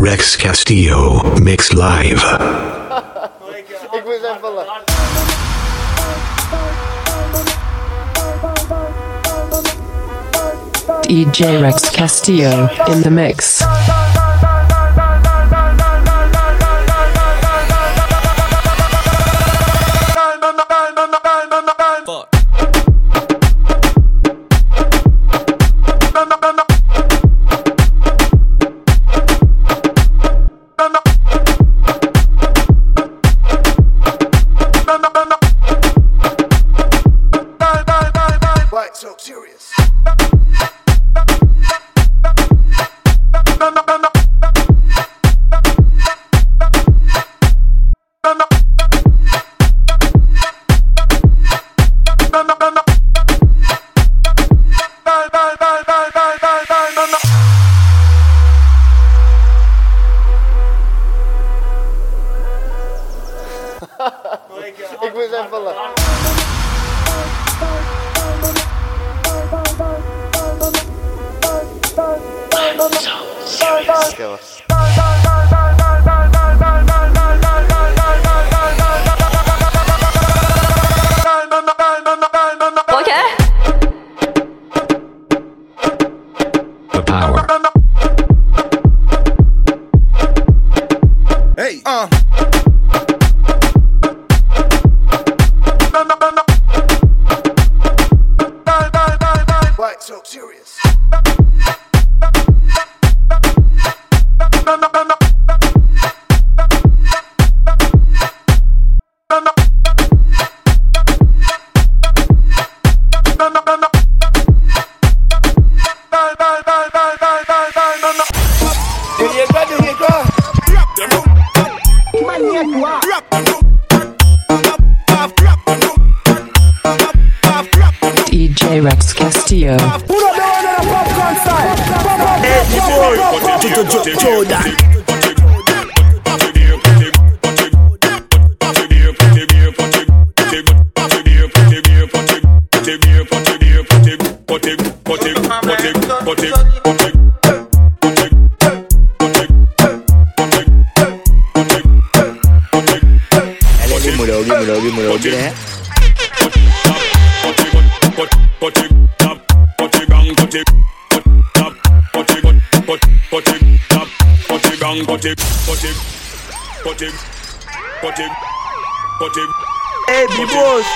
Rex Castillo Mix Live. DJ Rex Castillo in the mix. by Rex Castillo. dímelo. Put him, put him, put him, put him, put him. Hey, be boss.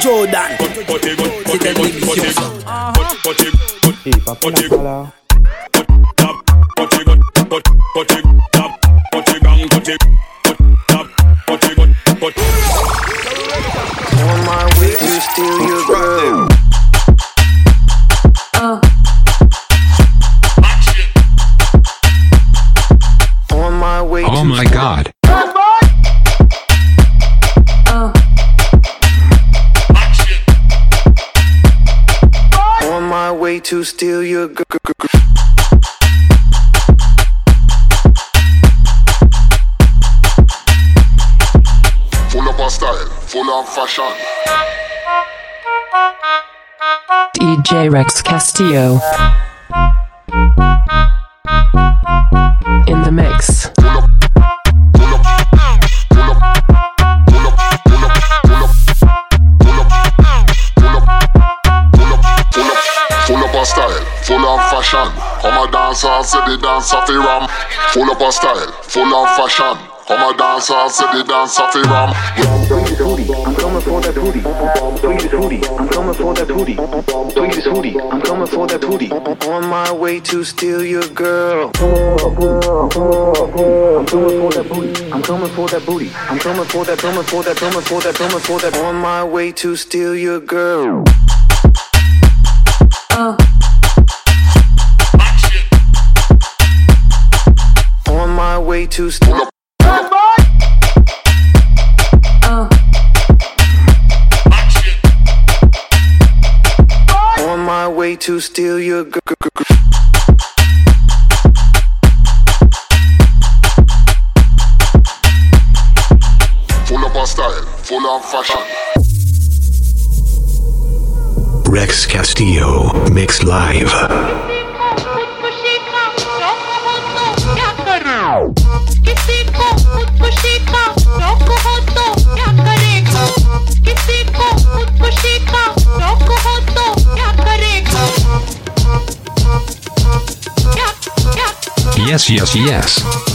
Jordan. Put him, put him, put him, put him, put him, put him, put him, put put him, tap, put him down, put him, put tap, put him, put. On my way, you steal your girl. My god. On my way to steal your girl. Full of style, full of fashion. DJ Rex Castillo. In the mix. Dancer fi ram. Full of style, full of fashion. Come a dancer, say the dancer fi ram. I'm coming for that booty. This hoodie. I'm coming for that. Tweet this hoodie. I'm coming for that hoodie. On my way to steal your girl. I'm coming for that booty. I'm coming for that booty. I'm coming for that, coming for that, coming for that, coming for that. On my way to steal your girl. My way to steal. Oh. On my way to steal your girl. Full of a style, full of fashion. Rex Castillo Mix Live. Yes, yes.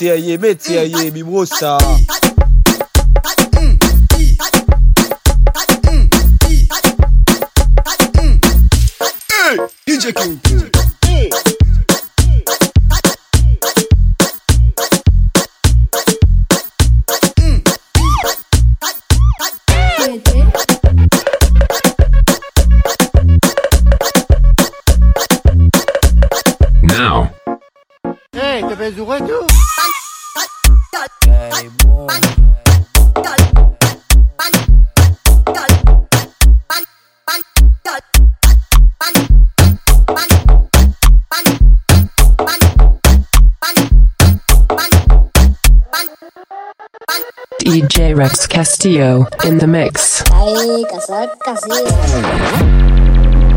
Eh, metti aie, Rex Castillo in the mix.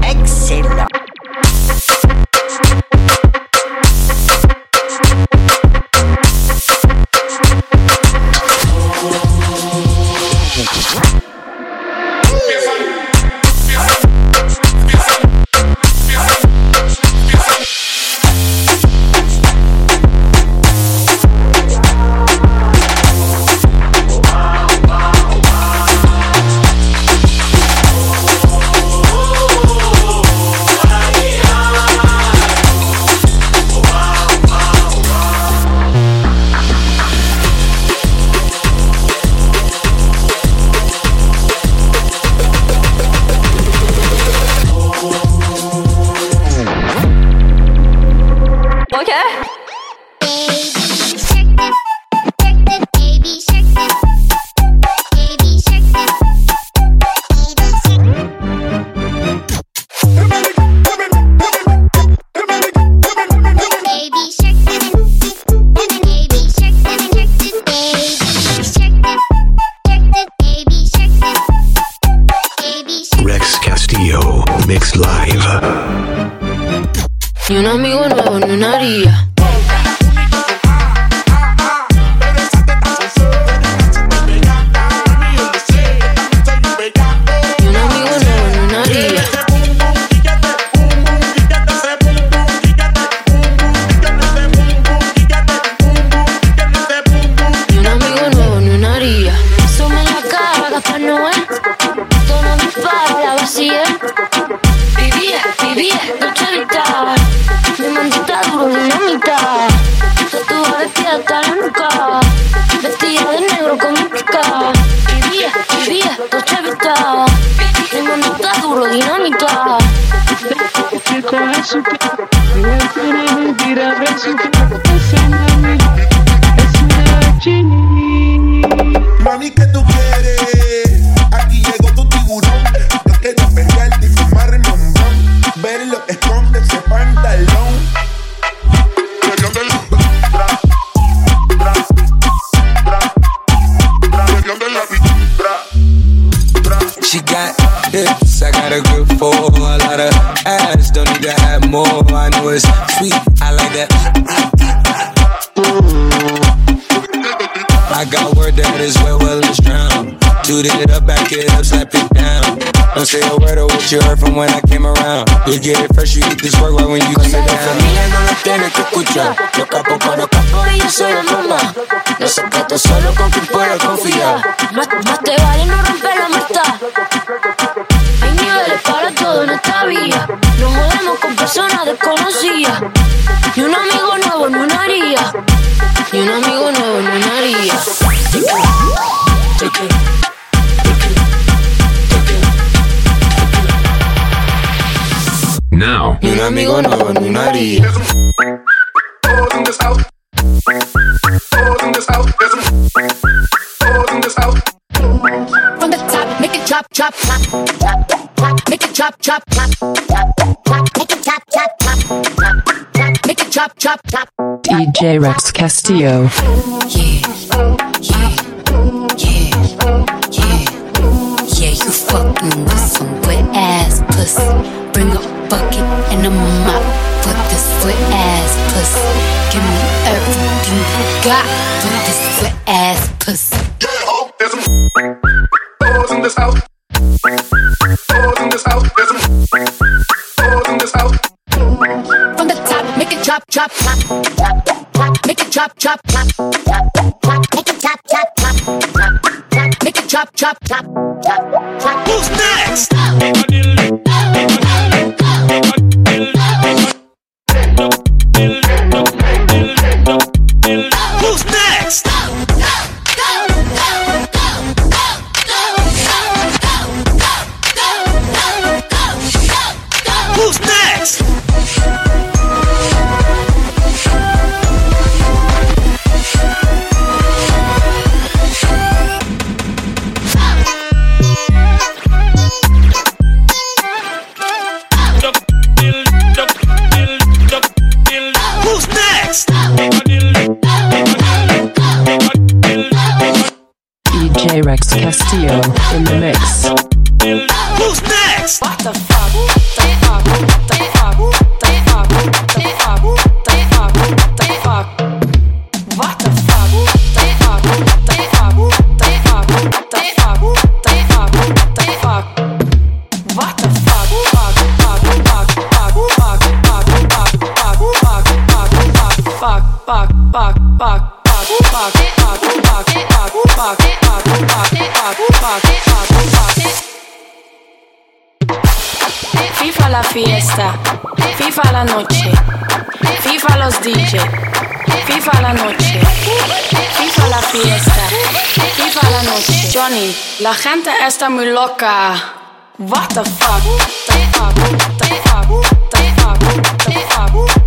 Excellent. Sweet, I like that. I got word that is well, well, it's drown. Toot it up, back it up, slap it down. Don't say a word of what you heard from when I came around. You get it fresh, you eat this work right when you come down. familia no las tienes que escuchar. Yo capo con capo y yo soy la mamá. No secreto solo con quien puedo confiar. Más, más te vale no romper la No DJ Rex Castillo. Yeah, yeah, yeah, yeah. Yeah, you fucking with some wet ass pussy. Bring a bucket and a mop for this wet ass pussy. Give me everything you got for this wet ass pussy. in this house. Doors in this house. There's some doors in this house. From the top, make it drop, drop, drop, drop, drop. Make it chop, chop, chop, chop, chop. Make it chop, chop, chop, chop, chop. Make it chop, chop, chop, chop, chop. Who's next? Fiesta, FIFA la noche, FIFA los DJ, FIFA la noche, FIFA la fiesta, FIFA la noche. Johnny, la gente está muy loca. What the fuck? The fuck? The fuck? The fuck? The fuck? The fuck?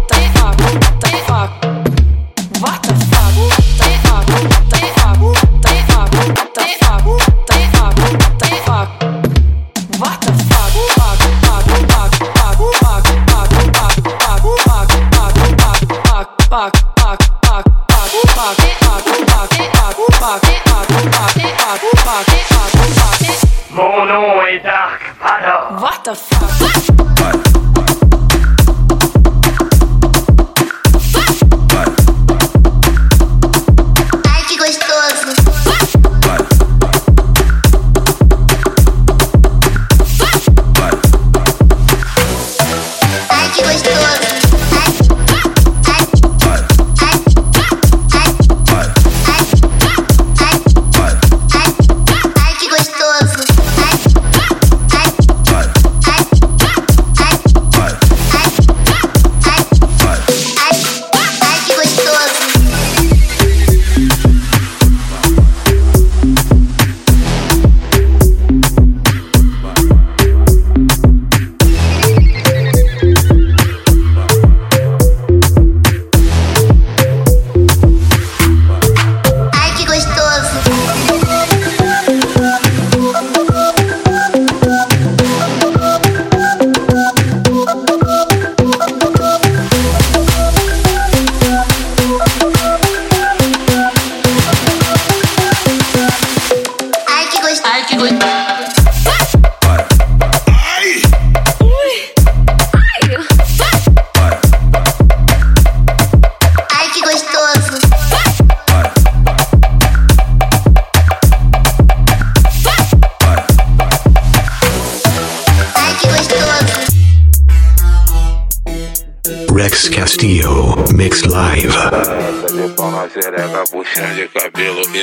случилось то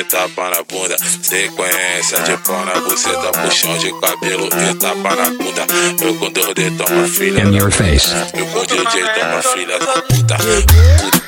e tapa na bunda. Sequência de pau na buceta, puxão de cabelo e tapa na bunda. Eu com Deus de toma filha. In your face. Eu com DJ toma filha da puta.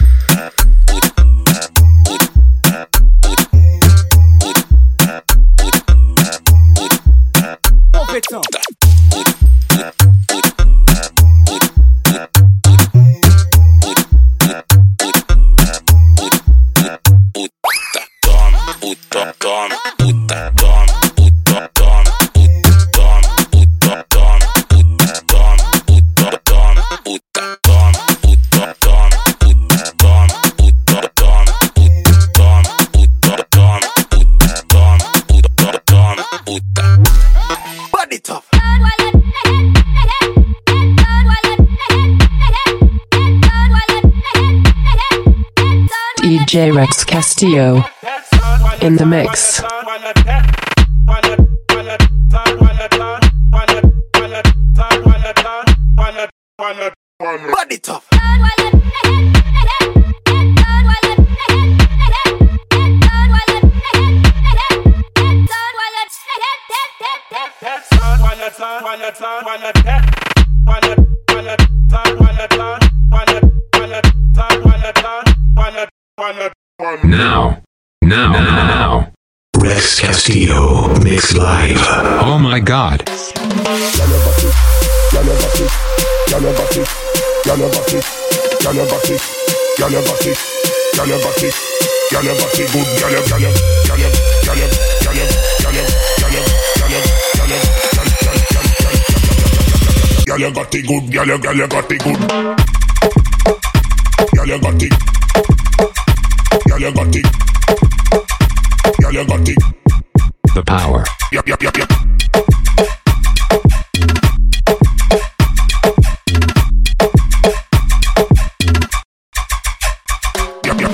DJ Rex Castillo in the mix. Body tough. Now. Now. Now. Rex Castillo Mix Live. Oh my god. You got it good, girl, you, girl, you got it good. You got it. You got it. Girl, you got it. The power. Yep, yep, yep, yep. Yep, yep,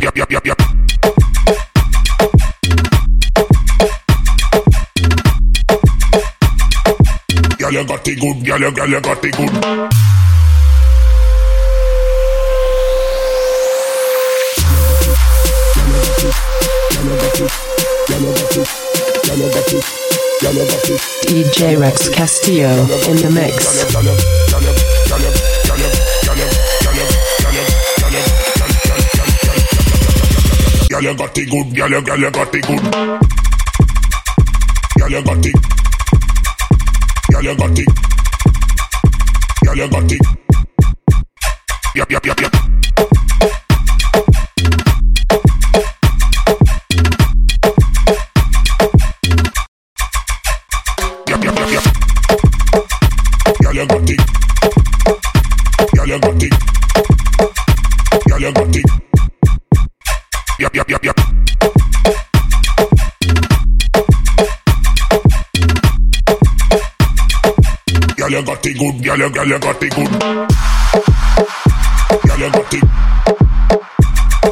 yep, it good. Girl, you, girl, you got it good. DJ Rex Castillo in the mix. Girl, you got it good. Girl, you, girl, you got it good. Girl, you got it. Girl, you got it. Girl, you got it. Yep, yep, yep, yep. You got it good. Girl, you, girl, you got it good. Girl, you got it.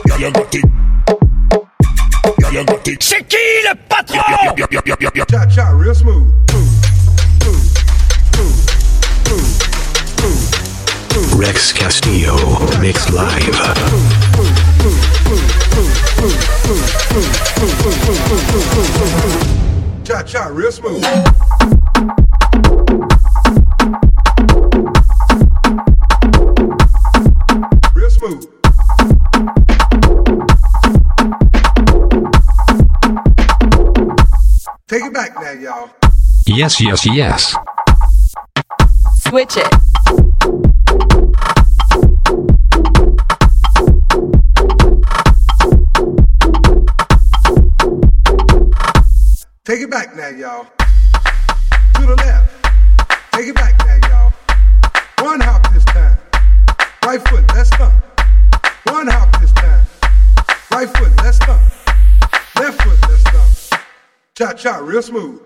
Girl, you got it. Girl, you got it. C'est qui le patron Yep, yep, yep, yep, yep, yep. Cha cha, real smooth. Rex Castillo Mix Live. Cha cha, real smooth. Yes, yes, yes. Switch it. Take it back now, y'all. To the left. Take it back now, y'all. One hop this time. Right foot, let's stomp. One hop this time. Right foot, let's stomp. Left foot, let's stomp. Cha cha, real smooth.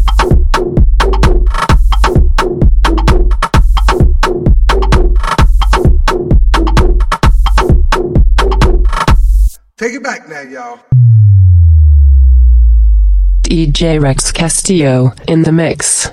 Take it back now, y'all. DJ Rex Castillo in the mix.